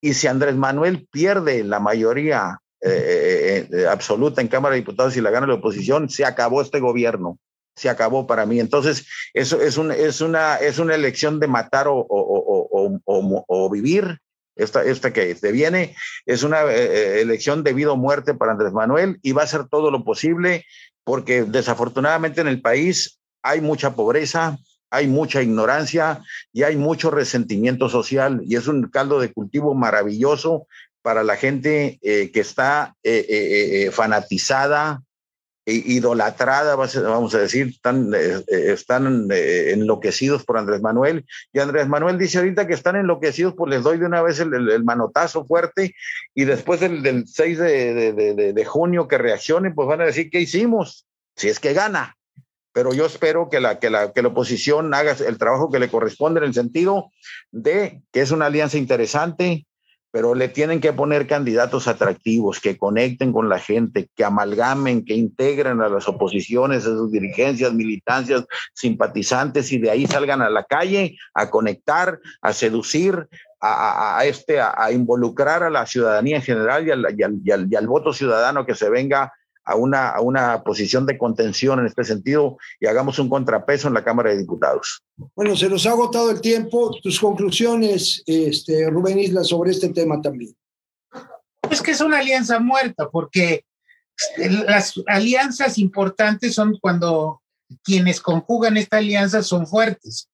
Y si Andrés Manuel pierde la mayoría eh, eh, absoluta en Cámara de Diputados y la gana la oposición, se acabó este gobierno. Se acabó para mí. Entonces, eso es, un, es, una, es una elección de matar o, o, o, o vivir esta, esta que se viene es una eh, eh, elección de vida o muerte para Andrés Manuel y va a hacer todo lo posible porque desafortunadamente en el país hay mucha pobreza, hay mucha ignorancia y hay mucho resentimiento social y es un caldo de cultivo maravilloso para la gente eh, que está fanatizada, idolatrada, vamos a decir, están, eh, eh, están eh, enloquecidos por Andrés Manuel. Y Andrés Manuel dice ahorita que están enloquecidos, pues les doy de una vez el, manotazo fuerte y después del, 6 de, junio que reaccionen, pues van a decir qué hicimos, si es que gana. Pero yo espero que la, que, la, que la oposición haga el trabajo que le corresponde en el sentido de que es una alianza interesante, pero le tienen que poner candidatos atractivos, que conecten con la gente, que amalgamen, que integren a las oposiciones, a sus dirigencias, militancias, simpatizantes y de ahí salgan a la calle a conectar, a seducir, a, este, a, involucrar a la ciudadanía en general y y al, voto ciudadano que se venga a una, a una posición de contención en este sentido y hagamos un contrapeso en la Cámara de Diputados. Bueno, se nos ha agotado el tiempo. Tus conclusiones, este, Rubén Isla, sobre este tema también. Es que es una alianza muerta, porque las alianzas importantes son cuando quienes conjugan esta alianza son fuertes,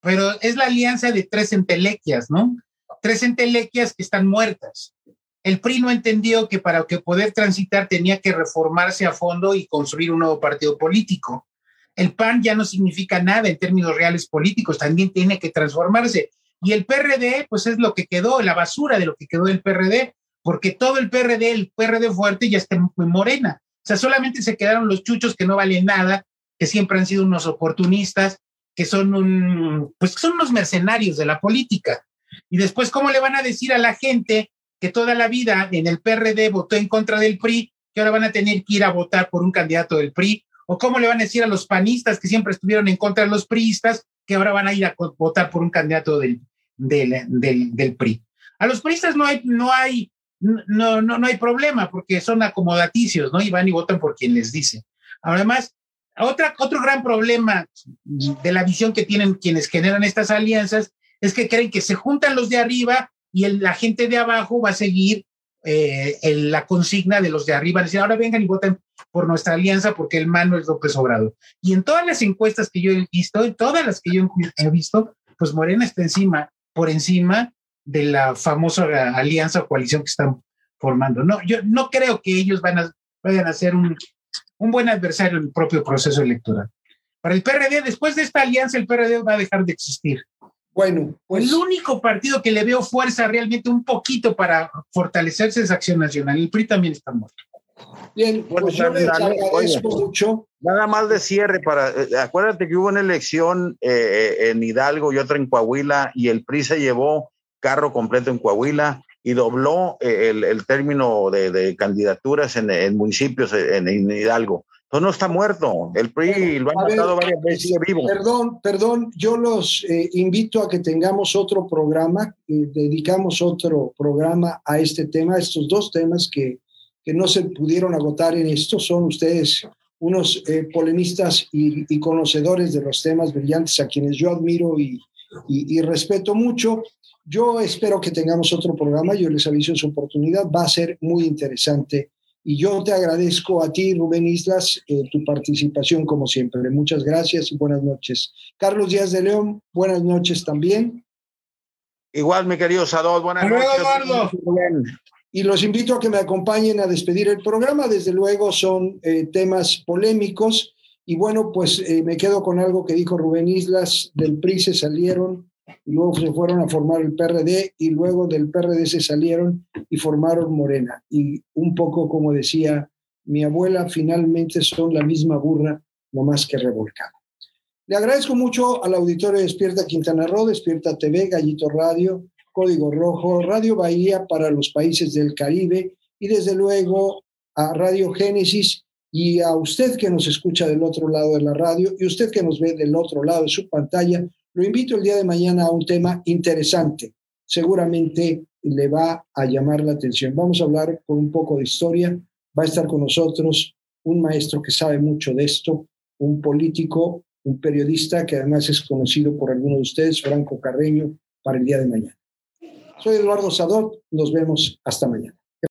pero es la alianza de tres entelequias, ¿no? Tres entelequias que están muertas. El PRI no entendió que para que poder transitar tenía que reformarse a fondo y construir un nuevo partido político. El PAN ya no significa nada en términos reales políticos, también tiene que transformarse. Y el PRD, pues es lo que quedó, la basura de lo que quedó del PRD, porque todo el PRD, el PRD fuerte ya está muy morena. O sea, solamente se quedaron los chuchos que no valen nada, que siempre han sido unos oportunistas, que son un, pues son unos mercenarios de la política. Y después, ¿cómo le van a decir a la gente que toda la vida en el PRD votó en contra del PRI, que ahora van a tener que ir a votar por un candidato del PRI? ¿O cómo le van a decir a los panistas que siempre estuvieron en contra de los priistas, que ahora van a ir a votar por un candidato del, del, del, PRI? A los priistas no hay, no hay, no, no, no hay problema porque son acomodaticios, ¿no? Y van y votan por quien les dice. Además, otra, otro gran problema de la visión que tienen quienes generan estas alianzas es que creen que se juntan los de arriba y el, la gente de abajo va a seguir eh, la consigna de los de arriba, decir, ahora vengan y voten por nuestra alianza porque el mano es López Obrador. Y en todas las encuestas que yo he visto, en todas las que yo he visto, pues Morena está encima, por encima de la famosa alianza o coalición que están formando. No, yo no creo que ellos van a, vayan a ser un, un buen adversario en el propio proceso electoral. Para el PRD, después de esta alianza, el PRD va a dejar de existir. Bueno, pues. El único partido que le veo fuerza realmente un poquito para fortalecerse es Acción Nacional. El PRI también está muerto. Bien, pues yo les agradezco mucho. Nada más de cierre para. Eh, acuérdate que hubo una elección eh, eh, en Hidalgo y otra en Coahuila y el PRI se llevó carro completo en Coahuila y dobló el, el, término de, de candidaturas en, en municipios en, en Hidalgo no está muerto. El PRI lo ha matado varias veces sigue vivo. Perdón, perdón, yo los eh, invito a que tengamos otro programa, eh, dedicamos otro programa a este tema, estos dos temas que, que no se pudieron agotar en esto. Son ustedes unos eh, polemistas y, y, conocedores de los temas brillantes a quienes yo admiro y, y, y, respeto mucho. Yo espero que tengamos otro programa, yo les aviso en su oportunidad, va a ser muy interesante y yo te agradezco a ti, Rubén Islas, eh, tu participación como siempre. Muchas gracias y buenas noches. Carlos Díaz de León, buenas noches también. Igual, mi querido Sadot, buenas noches. Eduardo. Y los invito a que me acompañen a despedir el programa. Desde luego son eh, temas polémicos. Y bueno, pues eh, me quedo con algo que dijo Rubén Islas. Del PRI se salieron luego se fueron a formar el PRD y luego del PRD se salieron y formaron Morena. Y un poco como decía mi abuela, finalmente son la misma burra, no más que revolcada. Le agradezco mucho al auditorio de Despierta Quintana Roo, Despierta TV, Gallito Radio, Código Rojo, Radio Bahía para los países del Caribe y desde luego a Radio Génesis y a usted que nos escucha del otro lado de la radio y usted que nos ve del otro lado de su pantalla, lo invito el día de mañana a un tema interesante. Seguramente le va a llamar la atención. Vamos a hablar con un poco de historia. Va a estar con nosotros un maestro que sabe mucho de esto, un político, un periodista que además es conocido por algunos de ustedes, Franco Carreño, para el día de mañana. Soy Eduardo Sadot. Nos vemos hasta mañana.